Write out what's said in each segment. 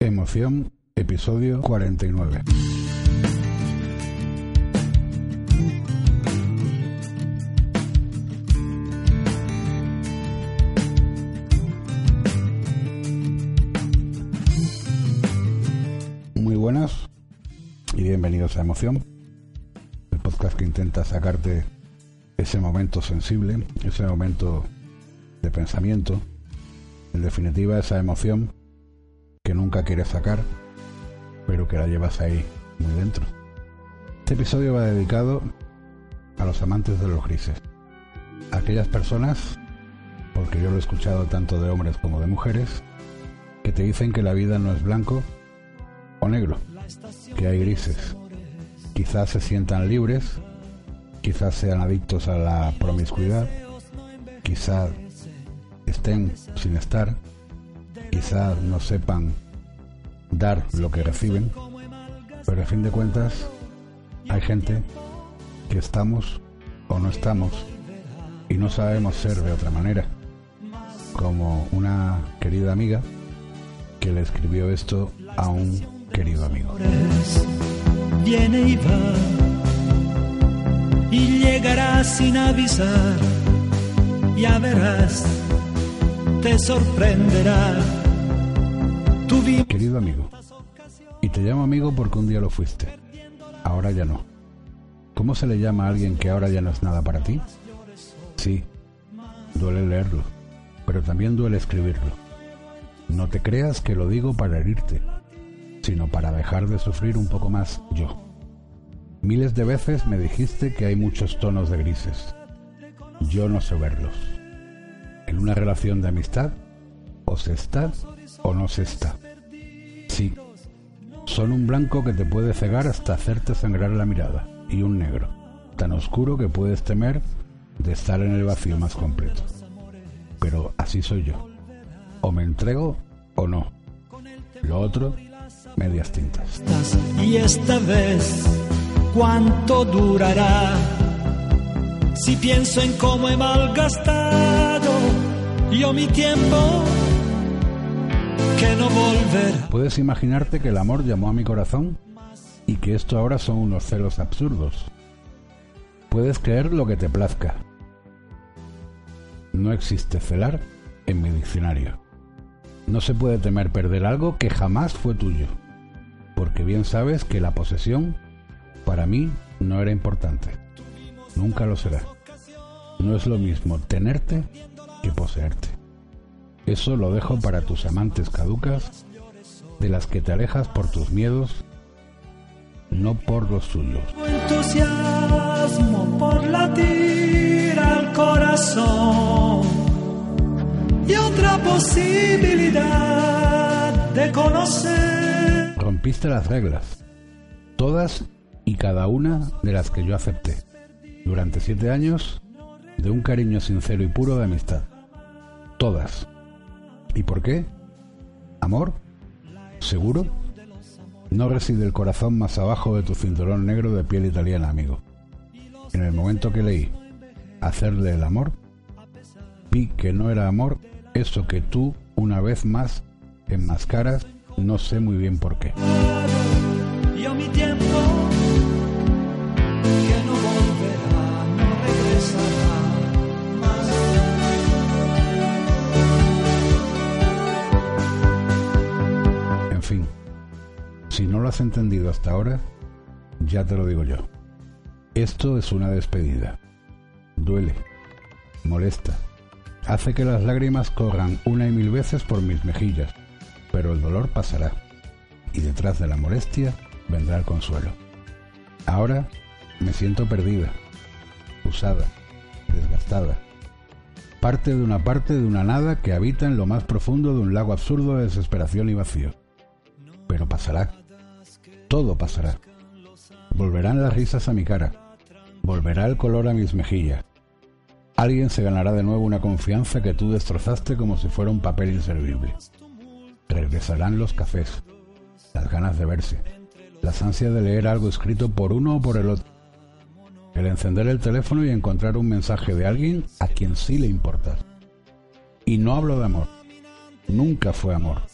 Emoción, episodio 49. Muy buenas y bienvenidos a Emoción, el podcast que intenta sacarte ese momento sensible, ese momento de pensamiento, en definitiva esa emoción que nunca quieres sacar, pero que la llevas ahí muy dentro. Este episodio va dedicado a los amantes de los grises. aquellas personas, porque yo lo he escuchado tanto de hombres como de mujeres, que te dicen que la vida no es blanco o negro, que hay grises. Quizás se sientan libres, quizás sean adictos a la promiscuidad, quizás estén sin estar, quizás no sepan dar lo que reciben, pero a fin de cuentas hay gente que estamos o no estamos y no sabemos ser de otra manera. Como una querida amiga que le escribió esto a un querido amigo. Viene y va y llegará sin avisar, ya verás, te sorprenderá Querido amigo, y te llamo amigo porque un día lo fuiste, ahora ya no. ¿Cómo se le llama a alguien que ahora ya no es nada para ti? Sí, duele leerlo, pero también duele escribirlo. No te creas que lo digo para herirte, sino para dejar de sufrir un poco más yo. Miles de veces me dijiste que hay muchos tonos de grises. Yo no sé verlos. En una relación de amistad, o se está o no se está. Sí, son un blanco que te puede cegar hasta hacerte sangrar la mirada, y un negro, tan oscuro que puedes temer de estar en el vacío más completo. Pero así soy yo. O me entrego o no. Lo otro, medias tintas. Y esta vez, ¿cuánto durará? Si pienso en cómo he malgastado yo mi tiempo no. ¿Puedes imaginarte que el amor llamó a mi corazón y que esto ahora son unos celos absurdos? Puedes creer lo que te plazca. No existe celar en mi diccionario. No se puede temer perder algo que jamás fue tuyo, porque bien sabes que la posesión para mí no era importante. Nunca lo será. No es lo mismo tenerte que poseerte. Eso lo dejo para tus amantes caducas, de las que te alejas por tus miedos, no por los tuyos. entusiasmo por latir al corazón y otra posibilidad de conocer. Rompiste las reglas, todas y cada una de las que yo acepté, durante siete años de un cariño sincero y puro de amistad. Todas ¿Y por qué? ¿Amor? ¿Seguro? No reside el corazón más abajo de tu cinturón negro de piel italiana, amigo. En el momento que leí hacerle el amor, vi que no era amor eso que tú, una vez más, enmascaras, no sé muy bien por qué. Entendido hasta ahora, ya te lo digo yo. Esto es una despedida. Duele, molesta, hace que las lágrimas corran una y mil veces por mis mejillas, pero el dolor pasará, y detrás de la molestia vendrá el consuelo. Ahora me siento perdida, usada, desgastada. parte de una parte de una nada que habita en lo más profundo de un lago absurdo de desesperación y vacío. Pero pasará. Todo pasará. Volverán las risas a mi cara. Volverá el color a mis mejillas. Alguien se ganará de nuevo una confianza que tú destrozaste como si fuera un papel inservible. Regresarán los cafés, las ganas de verse, las ansias de leer algo escrito por uno o por el otro, el encender el teléfono y encontrar un mensaje de alguien a quien sí le importas. Y no hablo de amor, nunca fue amor.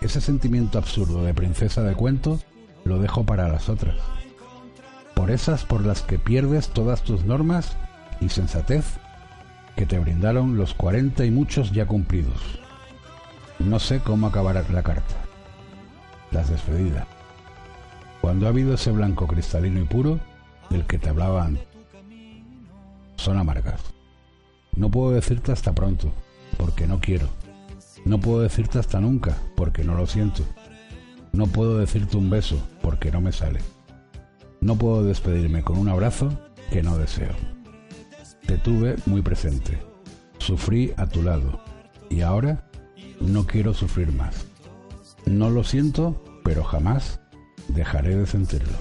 Ese sentimiento absurdo de princesa de cuento lo dejo para las otras. Por esas por las que pierdes todas tus normas y sensatez que te brindaron los cuarenta y muchos ya cumplidos. No sé cómo acabará la carta. Las despedidas. Cuando ha habido ese blanco cristalino y puro del que te hablaban, son amargas. No puedo decirte hasta pronto, porque no quiero. No puedo decirte hasta nunca, porque no lo siento. No puedo decirte un beso, porque no me sale. No puedo despedirme con un abrazo que no deseo. Te tuve muy presente. Sufrí a tu lado. Y ahora no quiero sufrir más. No lo siento, pero jamás dejaré de sentirlo.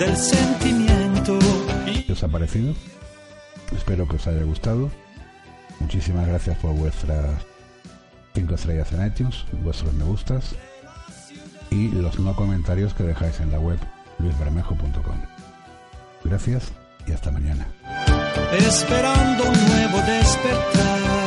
Del sentimiento. ¿Qué os ha parecido? Espero que os haya gustado. Muchísimas gracias por vuestras 5 estrellas en iTunes, vuestros me gustas y los no comentarios que dejáis en la web luisbermejo.com. Gracias y hasta mañana. esperando un nuevo despertar.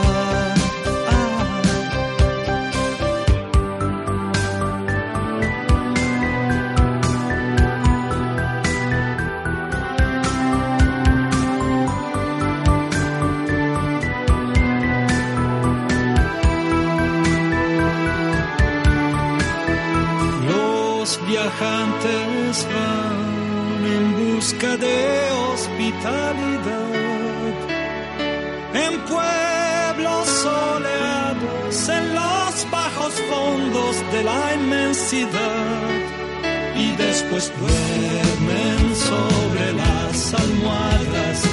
Viajantes van en busca de hospitalidad. En pueblos soleados, en los bajos fondos de la inmensidad. Y después duermen sobre las almohadas